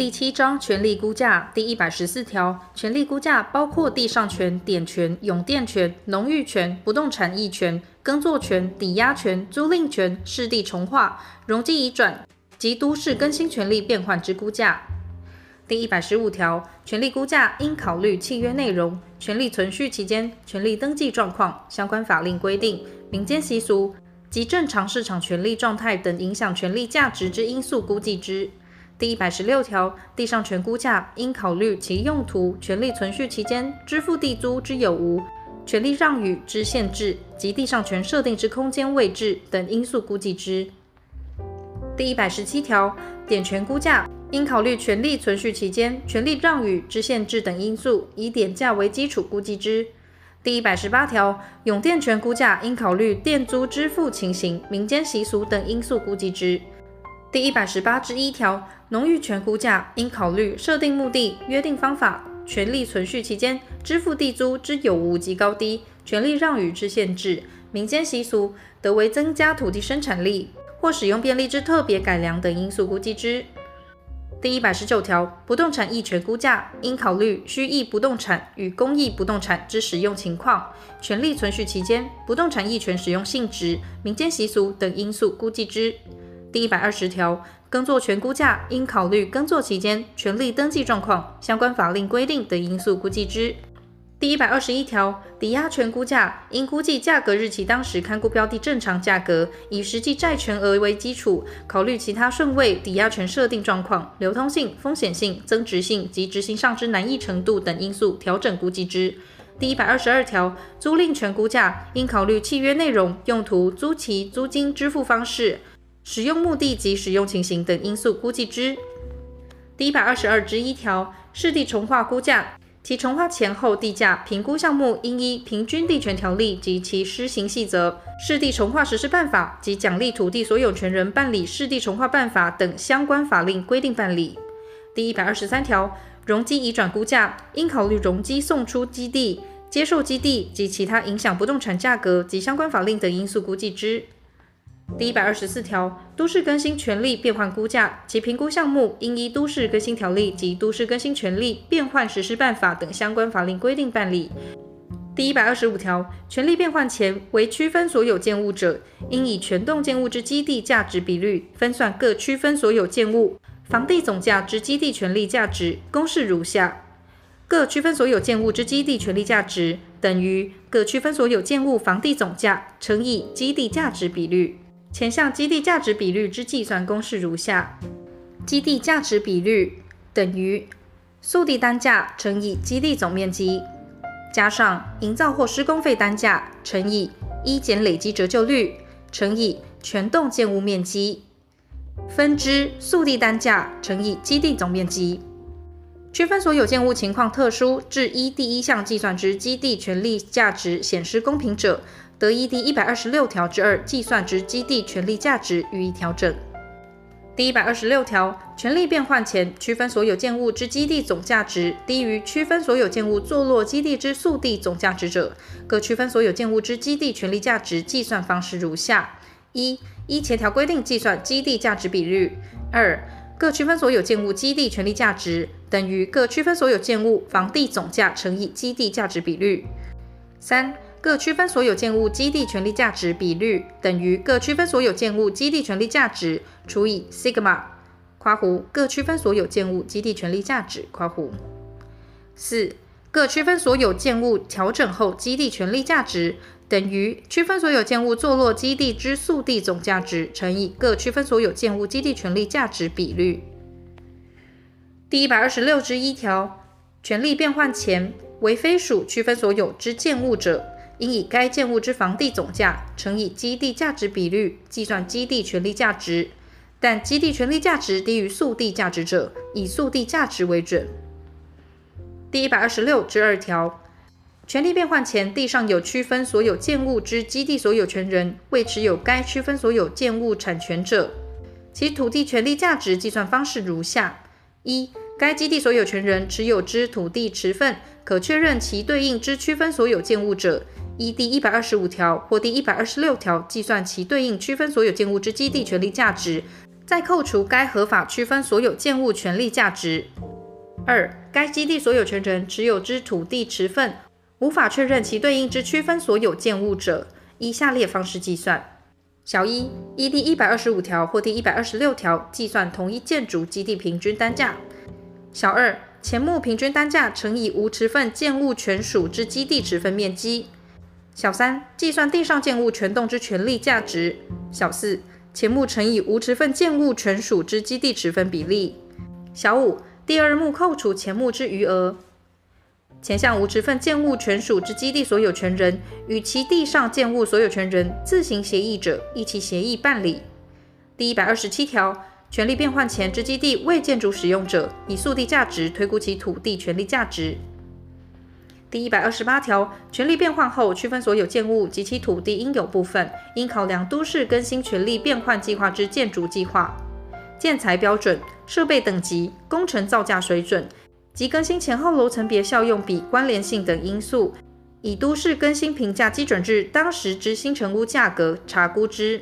第七章权利估价第一百十四条，权利估价包括地上权、典权、永店权、农育权、不动产役权、耕作权、抵押权、租赁权、市地重划、容积移转及都市更新权利变换之估价。第一百十五条，权利估价应考虑契约内容、权利存续期间、权利登记状况、相关法令规定、民间习俗及正常市场权利状态等影响权利价值之因素估计之。第一百十六条，地上权估价应考虑其用途、权利存续期间、支付地租之有无、权利让与之限制及地上权设定之空间位置等因素估计之。第一百十七条，典权估价应考虑权利存续期间、权利让与之限制等因素，以典价为基础估计之。第一百十八条，永店权估价应考虑店租支付情形、民间习俗等因素估计之。第一百十八之一条，农育权估价应考虑设定目的、约定方法、权利存续期间、支付地租之有无及高低、权利让与之限制、民间习俗，得为增加土地生产力或使用便利之特别改良等因素估计之。第一百十九条，不动产役权估价应考虑需役不动产与公役不动产之使用情况、权利存续期间、不动产役权使用性质、民间习俗等因素估计之。第一百二十条，耕作权估价应考虑耕作期间权利登记状况、相关法令规定等因素估计之。第一百二十一条，抵押权估价应估计价格日期当时看估标的正常价格，以实际债权额为基础，考虑其他顺位抵押权设定状况、流通性、风险性、增值性及执行上之难易程度等因素调整估计之。第一百二十二条，租赁权估价应考虑契约内容、用途、租期、租金支付方式。使用目的及使用情形等因素估计之。第一百二十二之一条，市地重划估价，其重划前后地价评估项目应依《平均地权条例》及其施行细则、市地重划实施办法及奖励土地所有权人办理市地重划办法等相关法令规定办理。第一百二十三条，容积移转估价应考虑容积送出基地、接受基地及其他影响不动产价格及相关法令等因素估计之。第一百二十四条，都市更新权利变换估价，其评估项目应依《都市更新条例》及《都市更新权利变换实施办法》等相关法令规定办理。第一百二十五条，权利变换前为区分所有建物者，应以全栋建物之基地价值比率分算各区分所有建物房地总价之基地权利价值，公式如下：各区分所有建物之基地权利价值等于各区分所有建物房地总价乘以基地价值比率。前项基地价值比率之计算公式如下：基地价值比率等于速地单价乘以基地总面积，加上营造或施工费单价乘以一减累积折旧率乘以全栋建物面积，分之速地单价乘以基地总面积。区分所有建物情况特殊，至一第一项计算之基地权利价值显失公平者，得依第一百二十六条之二计算之基地权利价值予以调整。第一百二十六条，权利变换前区分所有建物之基地总价值低于区分所有建物坐落基地之速地总价值者，各区分所有建物之基地权利价值计算方式如下：一、依前条规定计算基地价值比率；二、各区分所有建物基地权利价值等于各区分所有建物房地总价乘以基地价值比率；三。各区分所有建物基地权利价值比率等于各区分所有建物基地权利价值除以 sigma 括弧各区分所有建物基地权利价值括弧四各区分所有建物调整后基地权利价值等于区分所有建物坐落基地之速地总价值乘以各区分所有建物基地权利价值比率。第一百二十六之一条，权利变换前为非属区分所有之建物者。应以该建物之房地总价乘以基地价值比率计算基地权利价值，但基地权利价值低于素地价值者，以素地价值为准。第一百二十六之二条，权利变换前地上有区分所有建物之基地所有权人未持有该区分所有建物产权者，其土地权利价值计算方式如下：一、该基地所有权人持有之土地持份可确认其对应之区分所有建物者。依第一百二十五条或第一百二十六条计算其对应区分所有建物之基地权利价值，再扣除该合法区分所有建物权利价值。二、该基地所有权人持有之土地持份，无法确认其对应之区分所有建物者，依下列方式计算：小一，依第一百二十五条或第一百二十六条计算同一建筑基地平均单价；小二，前目平均单价乘以无持份建物权属之基地持分面积。小三，计算地上建物权动之权利价值。小四，前目乘以无持份建物权属之基地持分比例。小五，第二目扣除前目之余额。前项无持份建物权属之基地所有权人与其地上建物所有权人自行协议者，依其协议办理。第一百二十七条，权利变换前之基地为建筑使用者，以速地价值推估其土地权利价值。第一百二十八条，权利变换后，区分所有建物及其土地应有部分，应考量都市更新权利变换计划之建筑计划、建材标准、设备等级、工程造价水准及更新前后楼层别效用比关联性等因素，以都市更新评价基准日当时之新成屋价格查估之。